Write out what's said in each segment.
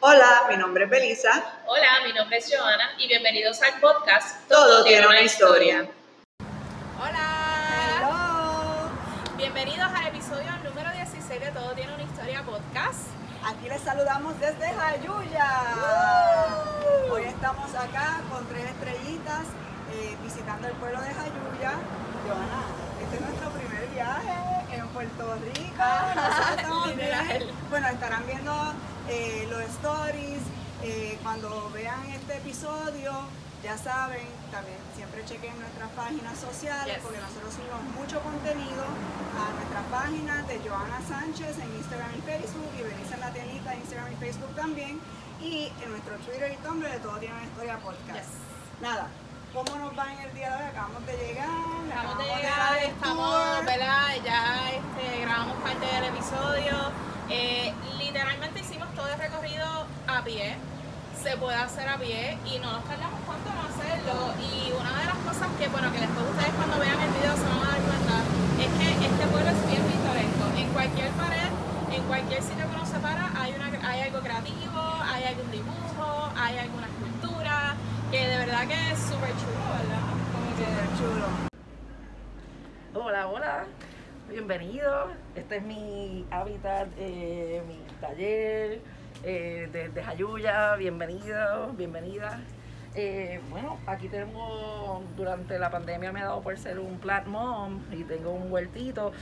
Hola, mi nombre es Belisa. Hola, mi nombre es Joana y bienvenidos al podcast Todo tiene una historia. Hola. Hello. Bienvenidos al episodio número 16 de Todo tiene una historia podcast. Aquí les saludamos desde Jayuya. Hoy estamos acá con tres estrellitas eh, visitando el pueblo de Jayuya. Joana, este es nuestro primer viaje en Puerto Rico. Nosotros estamos Literal. bien. Bueno, estarán viendo eh, los stories. eh, cuando vean este episodio, ya saben, también siempre chequen nuestras páginas sociales Yes. porque nosotros subimos mucho contenido a nuestras páginas de Joana Sánchez en Instagram y Facebook y Benice en la tiendita en Instagram y Facebook también y en nuestro Twitter y Tumblr de Todo Tiene una Historia Podcast. Yes. Nada, ¿cómo nos va en el día de hoy? Acabamos de llegar, Acabamos de llegar, estamos. ¿verdad? Ya este, grabamos parte del episodio. Eh, literalmente el recorrido a pie. Se puede hacer a pie y no nos tardamos tanto en hacerlo. Y una de las cosas que, bueno, que después ustedes cuando vean el video se van a dar cuenta es que este pueblo es bien pintoresco. En cualquier pared, en cualquier sitio que uno se para, hay, una, hay algo creativo, hay algún dibujo, hay alguna escultura, que de verdad que es súper chulo, ¿verdad? Como que Súper chulo. Hola, hola, bienvenido. Este es mi hábitat, eh, mi taller eh, de, de Jayuya. Bienvenido, bienvenida. Eh, bueno, aquí tengo, durante la pandemia me ha dado por ser un plant mom y tengo un huertito.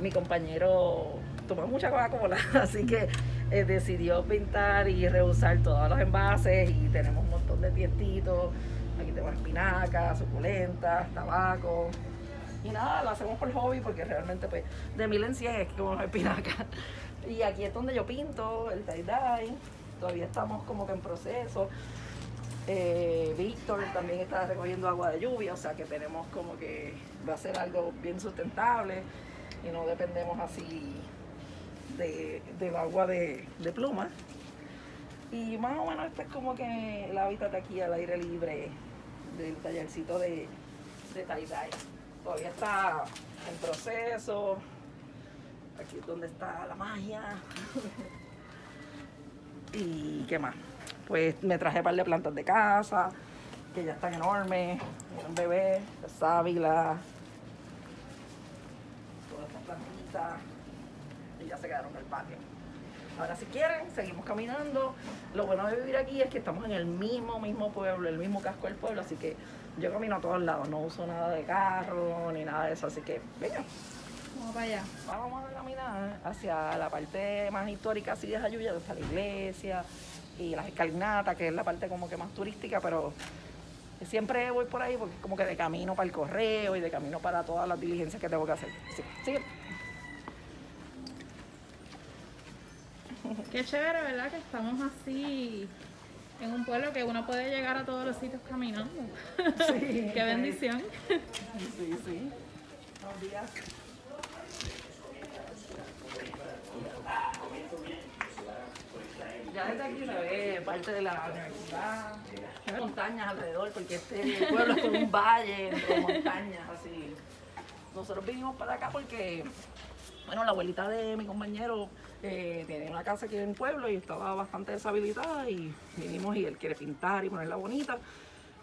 Mi compañero toma mucha Coca-Cola, así que eh, decidió pintar y reusar todos los envases y tenemos un montón de tiestitos. Aquí tenemos espinacas, suculentas, tabaco, y nada, lo hacemos por hobby porque realmente pues de mil en cien es que como espinacas. Y aquí es donde yo pinto, el tie-dye. Todavía estamos como que en proceso. Eh, Víctor también está recogiendo agua de lluvia, o sea que tenemos como que va a ser algo bien sustentable y no dependemos así de, del agua de, de pluma. Y más o menos este es como que el hábitat aquí al aire libre del tallercito de, de tie-dye. Todavía está en proceso. Aquí es donde está la magia. ¿Y qué más? Pues me traje un par de plantas de casa, que ya están enormes. Un bebé, sábila, todas estas plantitas. Y ya se quedaron en el patio. Ahora si quieren, seguimos caminando. Lo bueno de vivir aquí es que estamos en el mismo, mismo pueblo, el mismo casco del pueblo, así que yo camino a todos lados, no uso nada de carro ni nada de eso, así que venga, Vamos para allá. vamos a caminar hacia la parte más histórica así de Jayuya, donde está la iglesia y las escalinatas, que es la parte como que más turística, pero siempre voy por ahí porque es como que de camino para el correo y de camino para todas las diligencias que tengo que hacer. Sí, sigue. Qué chévere, ¿verdad? Que estamos así en un pueblo que uno puede llegar a todos los sitios caminando. Sí, Qué bendición. Sí, sí. Buenos días. Ya desde aquí se ve parte de la universidad, hay montañas alrededor, porque este pueblo es como un valle entre montañas, así. Nosotros vinimos para acá porque, bueno, la abuelita de mi compañero eh, tiene una casa aquí en el pueblo y estaba bastante deshabilitada y vinimos y él quiere pintar y ponerla bonita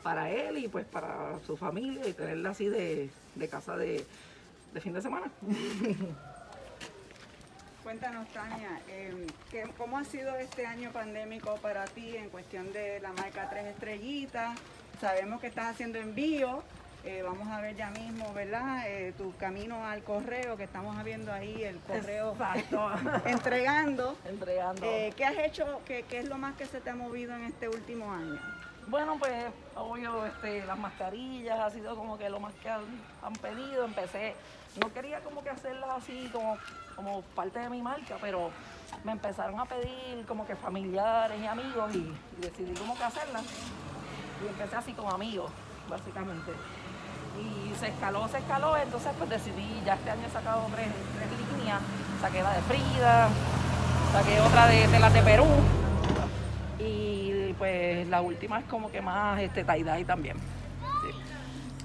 para él y pues para su familia y tenerla así de, de casa de, de fin de semana. Cuéntanos, Tania, eh, ¿qué- ¿cómo ha sido este año pandémico para ti en cuestión de la marca Tres Estrellitas? Sabemos que estás haciendo envío, eh, vamos a ver ya mismo, ¿verdad? Eh, tu camino al correo, que estamos viendo ahí el correo entregando. Entregando. Eh, ¿Qué has hecho? Qué, qué es lo más que se te ha movido en este último año? Bueno, pues obvio, este, las mascarillas ha sido como que lo más que han, han pedido. Empecé, no quería como que hacerlas así como, como parte de mi marca, pero me empezaron a pedir como que familiares y amigos y, decidí como que hacerlas. Y empecé así como amigos, básicamente. Y se escaló, se escaló, entonces pues decidí, ya este año he sacado tres, tres líneas, saqué la de Frida, saqué otra de, de las de Perú. Y pues la última es como que más este tie-dye también.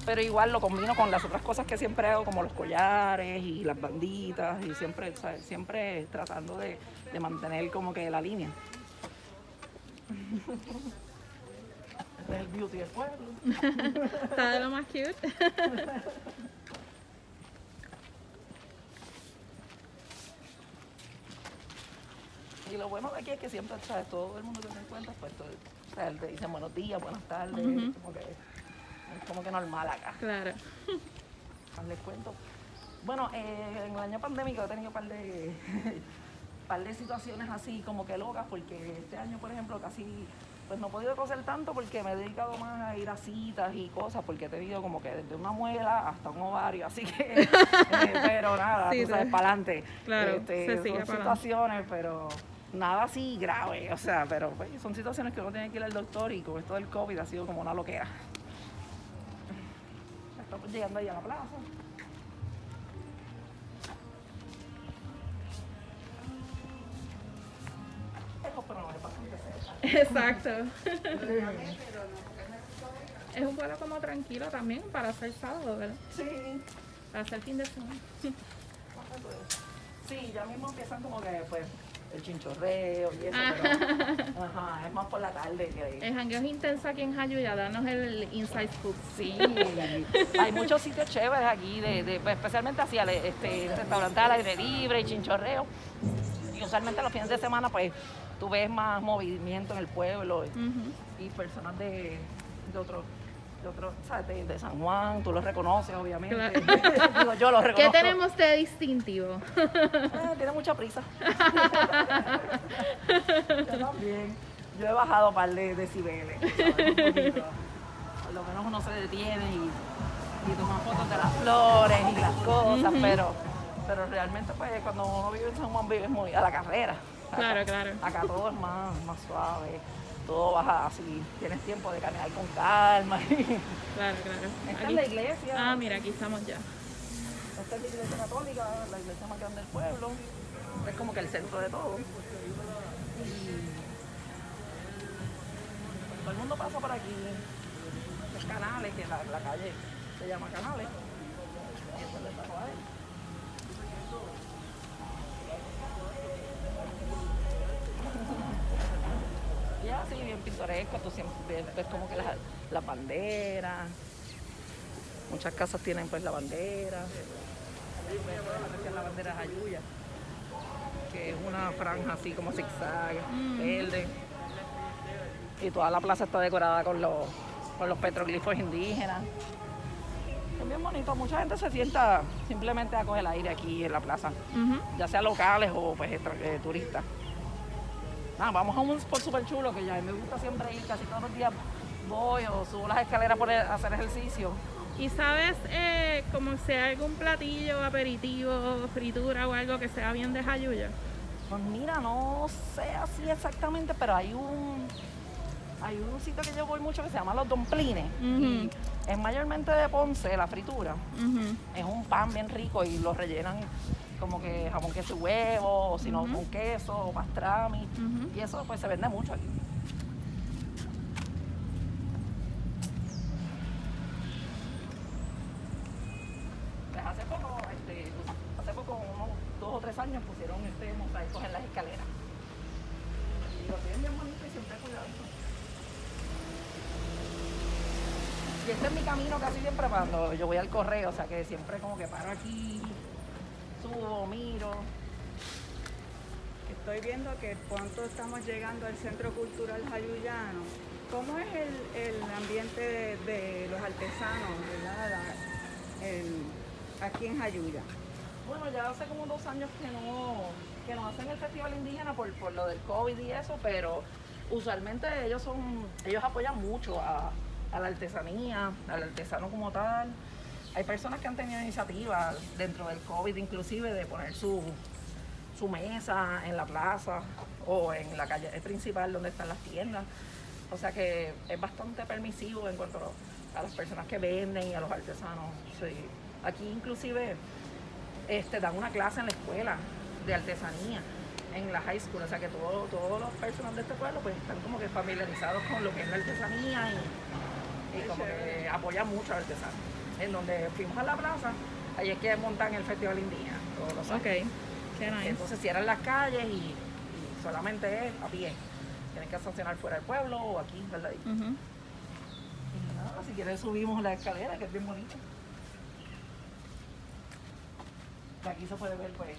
Pero igual lo combino con las otras cosas que siempre hago, como los collares y las banditas, y siempre, ¿sabes? siempre tratando de, de mantener como que la línea. Este es el beauty del pueblo. Está de lo más cute. Y lo bueno de aquí es que siempre, ¿sabes? Todo el mundo que te encuentras, pues todo, o sea, te dicen buenos días, buenas tardes, como que es como que normal acá. Claro. Les cuento. Bueno, eh, en el año pandémico he tenido un par de, par de situaciones así como que locas, porque este año, por ejemplo, casi pues no he podido coser tanto porque me he dedicado más a ir a citas y cosas, porque he tenido como que desde una muela hasta un ovario, así que, eh, pero nada, Sí, tú sabes, sí. para adelante. Claro, se sigue son situaciones, pero nada así grave, o sea, pero pues, son situaciones que uno tiene que ir al doctor y con esto del COVID ha sido como una loquera. Estamos llegando ahí a la plaza. Exacto. Es un vuelo como tranquilo también para hacer sábado, ¿verdad? Sí. Para hacer fin de semana. Sí, ya mismo empiezan como que pues el chinchorreo y eso, pero ajá, es más por la tarde que ahí. El jangueo es intenso aquí en Jayuya, danos el inside scoop. Sí, hay muchos sitios chéveres aquí, de, de- pues, especialmente hacia el este, restaurante al aire libre y chinchorreo. Y usualmente los fines de semana, pues, tú ves más movimiento en el pueblo y, y personas de, de otros, otros, ¿sabes? De, de San Juan, tú los reconoces, obviamente. Claro. Digo, yo los ¿Qué reconozco. tenemos de distintivo? Ah, tiene mucha prisa. Yo también. Yo he bajado un par de decibeles. Por lo menos uno se detiene y, y toma fotos de las flores y las cosas, pero, pero realmente pues cuando uno vive en San Juan vive muy a la carrera. Claro, claro. Acá todo es más, más suave, todo baja así, tienes tiempo de caminar con calma. Claro, claro. Esta es la iglesia. Ah, mira, aquí estamos ya. Esta es la iglesia católica, la iglesia más grande del pueblo. Es como que el centro de todo. Y todo el mundo pasa por aquí. Los canales, que la, la calle se llama Canales. Y eso es el Tajo Adel. Y así, bien pintoresco, tú siempre ves, ves como que las, las banderas. Muchas casas tienen pues la bandera. Esta es la bandera de Jayuya, que es una franja así como zigzag, verde. Y toda la plaza está decorada con los, con los petroglifos indígenas. Es bien bonito, mucha gente se sienta simplemente a coger el aire aquí en la plaza, ya sea locales o pues eh, turistas. Nada, vamos a un spot súper chulo que ya me gusta siempre ir, casi todos los días voy o subo las escaleras por hacer ejercicio. ¿Y sabes eh, como sea algún platillo, aperitivo, fritura o algo que sea bien de Jayuya? Pues mira, no sé así exactamente, pero hay un hay un sitio que yo voy mucho que se llama Los Domplines. Y es mayormente de Ponce, la fritura. Es un pan bien rico y lo rellenan como que jamón, queso y huevo, o si no, con queso, o pastrami. Y eso pues se vende mucho aquí. Pues hace poco, este, hace poco, unos dos o tres años pusieron este mosaicos en las escaleras. Y lo tienen bien bonito y siempre cuidadito. Y este es mi camino casi siempre cuando yo voy al correo, o sea que siempre como que paro aquí, subo, miro. Estoy viendo que pronto estamos llegando al Centro Cultural Jayuyano. ¿Cómo es el, el ambiente de, de los artesanos, verdad? La- el- aquí en Jayuya? Bueno, ya hace como dos años que no, que no hacen el festival indígena por, por lo del COVID y eso, pero usualmente ellos son, ellos apoyan mucho a, a la artesanía, al artesano como tal. Hay personas que han tenido iniciativas dentro del COVID inclusive de poner su, su mesa en la plaza o en la calle principal donde están las tiendas. O sea que es bastante permisivo en cuanto a las personas que venden y a los artesanos. Sí. Aquí inclusive este, dan una clase en la escuela de artesanía en la high school, o sea que todo- todos los personas de este pueblo pues están como que familiarizados con lo que es la artesanía y, y como que apoyan mucho al artesano. En donde fuimos a la plaza, ahí es que montan el festival indígena todos los años. Ok, qué nice. Entonces cierran las calles y, y solamente es a pie. tienes que estacionar fuera del pueblo o aquí, ¿verdad? Y nada, si quieres subimos la escalera, que es bien bonita. De aquí se puede ver pues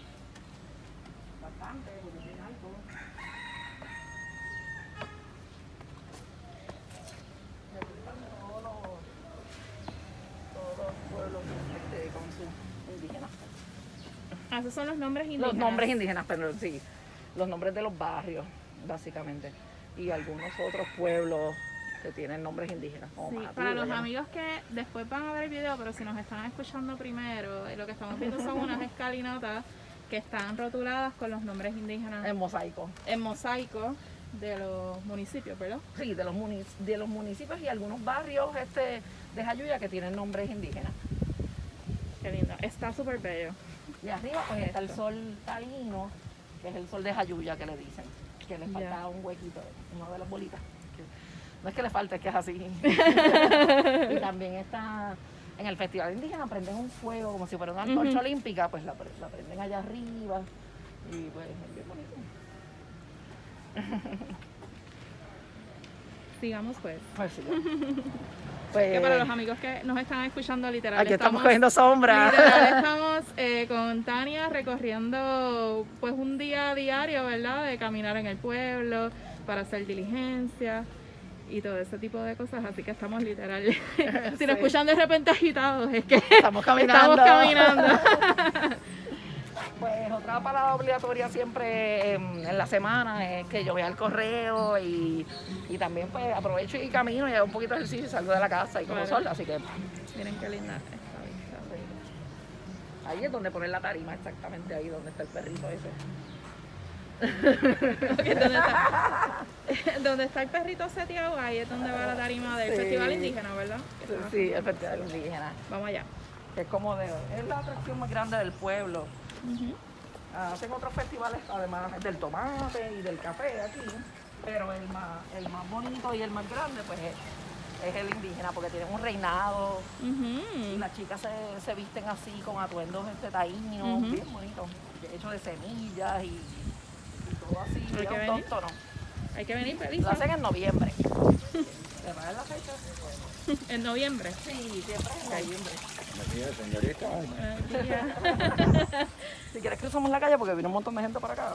bastante, porque es bien alto. Y aquí están todos los, todos los pueblos este, con sus indígenas. Ah, esos son los nombres indígenas. Los nombres indígenas, pero sí, los nombres de los barrios, básicamente. Y algunos otros pueblos que tienen nombres indígenas. como Sí, para los amigos que después van a ver el video, pero si nos están escuchando primero, eh, lo que estamos viendo son unas escalinatas que están rotuladas con los nombres indígenas En mosaico. en mosaico de los municipios, ¿verdad? Sí, de los, munic- de los municipios y algunos barrios este, de Jayuya que tienen nombres indígenas. Qué lindo. Está súper bello. Y arriba pues está el sol taíno, que es el sol de Jayuya que le dicen, que le falta un huequito, una de las bolitas. no es que le falte, es que es así. y también está en el Festival Indígena, prenden un fuego como si fuera una antorcha olímpica, pues la prenden allá arriba y pues es bien bonito. Sigamos pues. Pues sí. Pues, Que para los amigos que nos están escuchando literal. aquí estamos cogiendo sombra. literal, estamos eh, con Tania recorriendo pues un día diario, ¿verdad? De caminar en el pueblo, para hacer diligencia y todo ese tipo de cosas. Así que estamos literal. si nos escuchan de repente agitados, es que Estamos caminando. estamos caminando. Pues otra parada obligatoria siempre en, en la semana es que yo vea el correo y, y también pues aprovecho y camino y hago un poquito de ejercicio y salgo de la casa y como Claro. sol, así que Miren qué linda esta vista. ahí es donde poner la tarima, exactamente ahí donde está el perrito ese. ¿dónde, está? donde está el perrito seteado, ahí es donde va la tarima del Sí. Festival Indígena, ¿verdad? Sí, el festival indígena, Vamos allá. es como de, es la atracción más grande del pueblo. Hacen otros festivales además del tomate y del café aquí, pero el más, el más bonito y el más grande pues es, es el indígena porque tienen un reinado y las chicas se, se visten así con atuendos este taínos, bien bonitos, hechos de semillas y, y todo así, Hay que venir. Hay que venir. Lo hacen en noviembre. ¿Te va la fecha? En noviembre. Sí, siempre es en noviembre. Señorita. Si quieres cruzamos la calle porque viene un montón de gente para acá.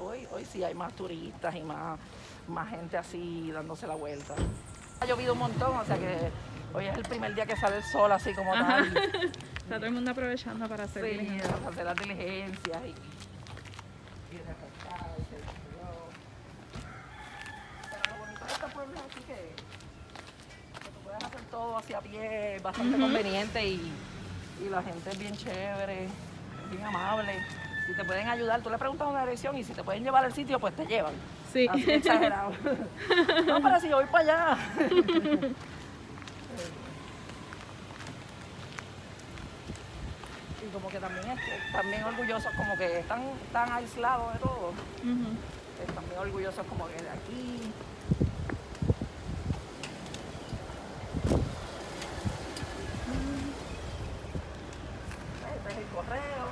Hoy, hoy sí hay más turistas y más, más gente así dándose la vuelta. Ha llovido un montón, o sea que hoy es el primer día que sale el sol así como Ajá. tal. Está todo el mundo aprovechando para hacer Sí, para hacer las diligencias y refrescar y se yo. Pero lo bonito de este pueblo es así que, que tú puedes hacer todo así a pie, es bastante conveniente y, y la gente es bien chévere, es bien amable. Si te pueden ayudar, tú le preguntas una dirección y si te pueden llevar al sitio, pues te llevan. Sí. Así de exagerado. no, pero si yo voy para allá. y como que también es que- también orgullosos, como que están tan aislados de todo. Ujú. Están bien orgullosos como que de aquí. Este es el correo.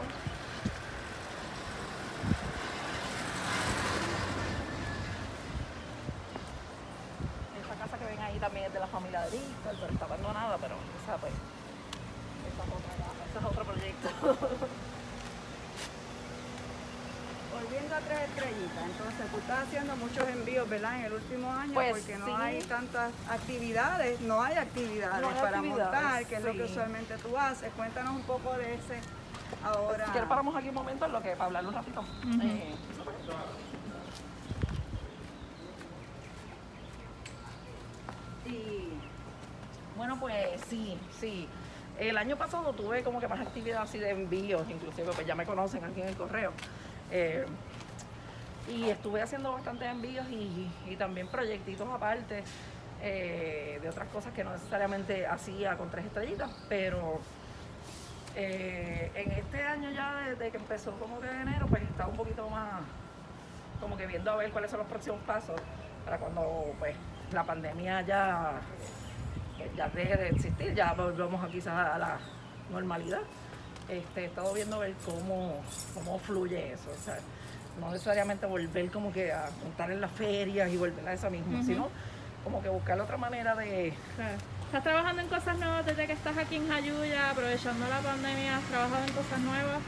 Esta casa que ven ahí también es de la familia de Víctor, pero está abandonada, pero esa pues, esa es ese es otro proyecto. Volviendo a tres estrellitas, entonces tú estás haciendo muchos envíos, ¿verdad? En el último año, Pues, porque no sí. hay tantas actividades, no hay actividades No hay para actividades, montar, que es lo que usualmente tú haces. Cuéntanos un poco de ese ahora. Si quieres paramos aquí un momento en lo que para hablarlo un ratito. Eh, Y pues sí, sí. El año pasado tuve como que más actividad así de envíos, inclusive pues ya me conocen aquí en el correo. Eh, y estuve haciendo bastantes envíos y, también proyectitos aparte eh, de otras cosas que no necesariamente hacía con tres estrellitas, pero eh, en este año ya desde que empezó como que de enero, pues estaba un poquito más como que viendo a ver cuáles son los próximos pasos para cuando pues la pandemia ya, ya deje de existir, ya volvamos a quizás a la normalidad. este, he estado viendo ver cómo, cómo fluye eso. O sea, no necesariamente volver como que a montar en las ferias y volver a eso mismo, Ujú. sino como que buscar otra manera de... Claro. ¿Estás trabajando en cosas nuevas desde que estás aquí en Jayuya, aprovechando la pandemia? ¿Has trabajado en cosas nuevas?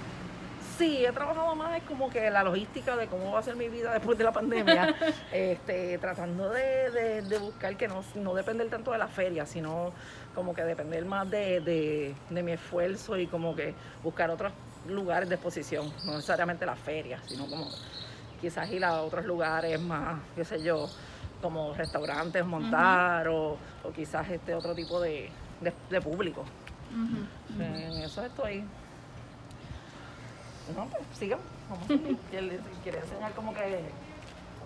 Sí, he trabajado más es como que la logística de cómo va a ser mi vida después de la pandemia, este, tratando de, de- de buscar que no, no depender tanto de la feria, sino como que depender más de, de- de mi esfuerzo y como que buscar otros lugares de exposición, no necesariamente la feria, sino como quizás ir a otros lugares más, qué sé yo, como restaurantes montar o, o quizás este otro tipo de, de- de público. En eso estoy. No, pues sigan. Vamos a seguir. Quiere enseñar como que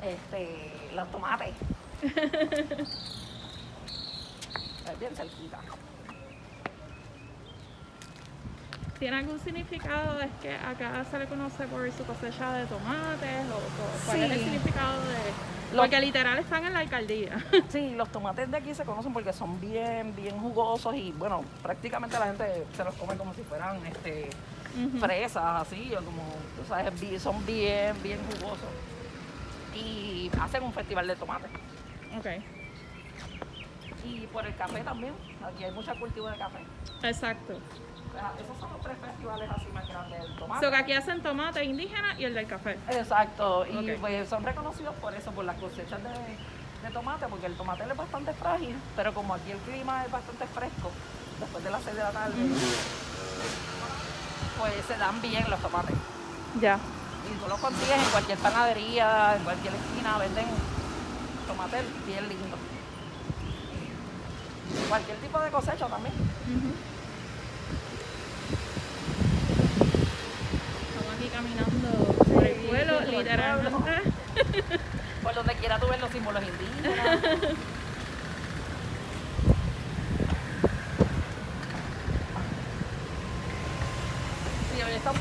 este, los tomates. Es bien cerquita. ¿Tiene algún significado? ¿Es que acá se le conoce por su cosecha de tomates? ¿O cuál es el Sí. significado de...? Lo- Porque literal están en la alcaldía. Sí, los tomates de aquí se conocen porque son bien, bien jugosos y bueno, prácticamente la gente se los come como si fueran este, Fresas, así, o como, tú sabes, son bien, bien jugosos. Y hacen un festival de tomates. Ok, Y por el café también, aquí hay mucha cultivo de café. exacto. Esos son los tres festivales así más grandes del tomate. So que aquí hacen tomate indígena y el del café. Exacto, y pues son reconocidos por eso, por las cosechas de, de tomate, porque el tomate es bastante frágil, pero como aquí el clima es bastante fresco, después de las 6 de la tarde, pues se dan bien los tomates. Ya. Y tú los consigues en cualquier panadería, en cualquier esquina, venden tomates bien lindos. Cualquier tipo de cosecha también. Estamos aquí caminando por el Sí, pueblo, por el literalmente. Por donde quiera tú ves los símbolos indígenas. Sí, hoy está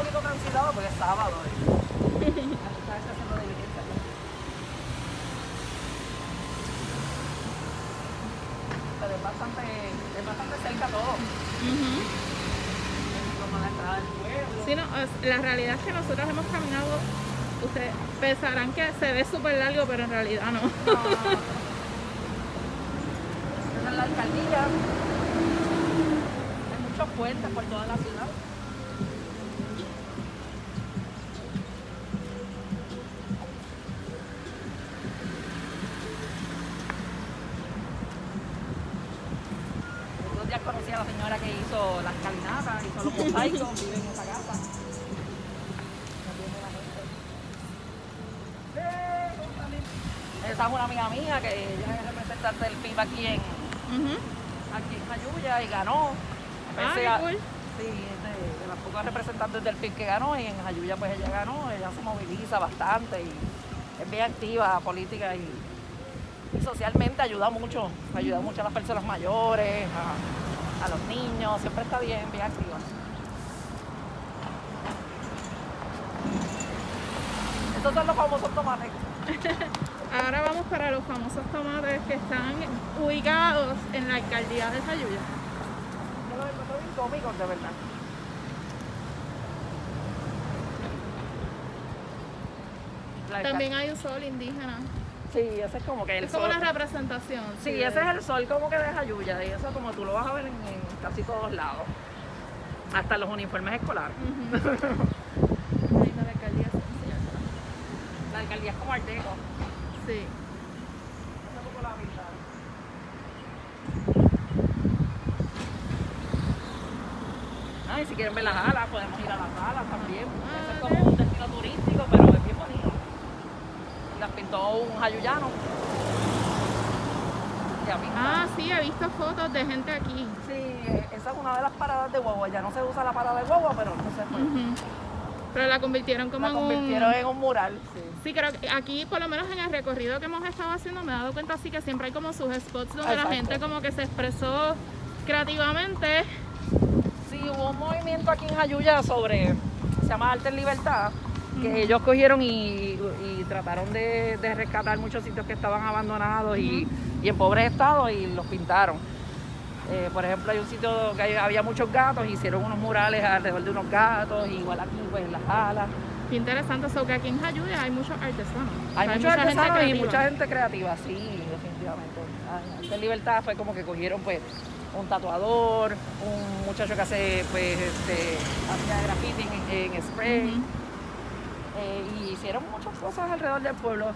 porque es sábado. ¿eh? Haciendo diligencia. Pero es bastante, es bastante cerca todo. Como la entrada del pueblo. Sí, no, la realidad es que nosotros hemos caminado, ustedes pensarán que se ve súper largo, pero en realidad no. Esa es la alcaldía. Hay muchos puentes por toda la ciudad. En esa es una amiga mía que ella es representante del PIB aquí en, aquí en Jayuya y ganó. Ah, Pese qué a- cool. Sí, es de, de las pocas representantes del PIB que ganó y en Jayuya pues ella ganó, ella se moviliza bastante y es bien activa política y, y socialmente ayuda mucho, ayuda mucho a las personas mayores, a, a los niños, siempre está bien, bien activa. Estos son los famosos tomates. Ahora vamos para los famosos tomates que están ubicados en la alcaldía de Jayuya. Yo los encuentro bien cómicos, de verdad. También hay un sol indígena. Sí, ese es como que el Es como sol. la representación. Sí, ese es el sol como que de Jayuya y eso como tú lo vas a ver en, en casi todos lados. Hasta los uniformes escolares está la alcaldía esencial. La alcaldía es como Arteco. Sí. Ah, y si quieren ver las alas, podemos ir a las alas también. Eso es como un destino turístico, pero es bien bonito. Y las pintó un jayuyano. Ah, sí, he visto fotos de gente aquí. Sí, esa es una de las paradas de guagua. Ya no se usa la parada de guagua, pero entonces pues, Ujú. Pero la convirtieron como la en un... convirtieron en un mural. Sí. Sí, creo que aquí, por lo menos en el recorrido que hemos estado haciendo, me he dado cuenta así que siempre hay como sus spots donde Exacto. la gente como que se expresó creativamente. Sí, hubo un movimiento aquí en Jayuya sobre, se llama Arte en Libertad, que ellos cogieron y, y trataron de, de rescatar muchos sitios que estaban abandonados y, y en pobres estados y los pintaron. Eh, por ejemplo, hay un sitio que hay- había muchos gatos, hicieron unos murales alrededor de unos gatos, igual aquí pues en las alas. Qué interesante, so que aquí en Jayuya hay muchos artesanos. Hay O sea, muchos gente artesanos y mucha gente creativa, sí, definitivamente. En Libertad fue como que cogieron pues un tatuador, un muchacho que hace pues este hacía graffiti en, en spray. Eh, y hicieron muchas cosas alrededor del pueblo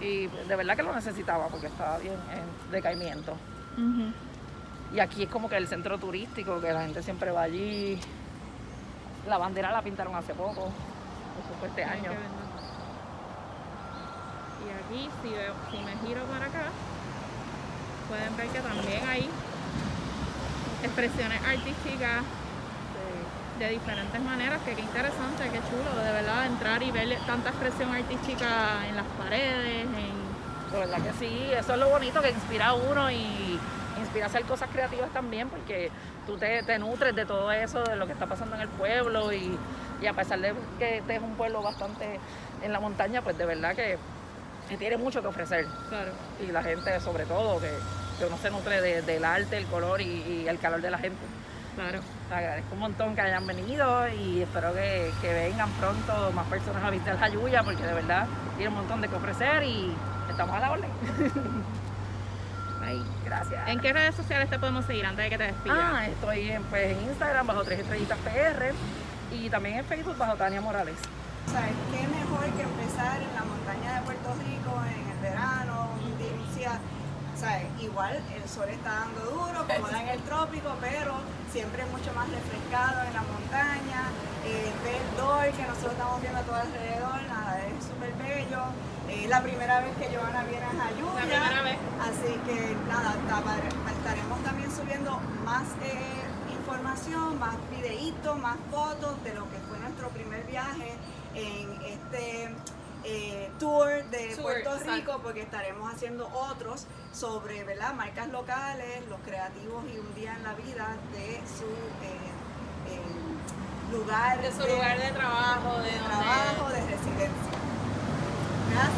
y de verdad que lo necesitaba porque estaba bien en decaimiento. Ujú. Y aquí es como que el centro turístico, que la gente siempre va allí. La bandera la pintaron hace poco, eso fue este año. Y aquí, si, veo- si me giro para acá, pueden ver que también hay expresiones artísticas de diferentes maneras, que qué interesante, qué chulo, de verdad, entrar y ver tanta expresión artística en las paredes, en... De verdad que sí, eso es lo bonito que inspira a uno y inspira a hacer cosas creativas también porque tú te, te nutres de todo eso, de lo que está pasando en el pueblo y, y a pesar de que este es un pueblo bastante en la montaña, pues de verdad que, que tiene mucho que ofrecer Claro. y la gente sobre todo, que, que uno se nutre de- del arte, el color y, y el calor de la gente. Claro. Te agradezco un montón que hayan venido y espero que, que vengan pronto más personas a visitar Jayuya porque de verdad tiene un montón de que ofrecer y estamos a la orden. Gracias. ¿En qué redes sociales te podemos seguir antes de que te despidas? Ah, estoy en, pues, en Instagram bajo tres estrellitas PR y también en Facebook bajo Tania Morales. ¿Sabes qué mejor que empezar en la montaña de Puerto Rico en el verano, un. Igual el sol está dando duro, como da en el trópico, pero siempre es mucho más refrescado en la montaña. Eh, ver el que nosotros estamos viendo a todo alrededor, nada, es súper bello. Eh, la primera vez que Joana viene a Jayuya. Así que nada, ta- estaremos también subiendo más eh, información, más videitos, más fotos de lo que fue nuestro primer viaje en este eh, tour de Tour, Puerto exacto. Rico, porque estaremos haciendo otros sobre ¿verdad? marcas locales, los creativos y un día en la vida de su lugar De su lugar de trabajo, de, de trabajo, de residencia.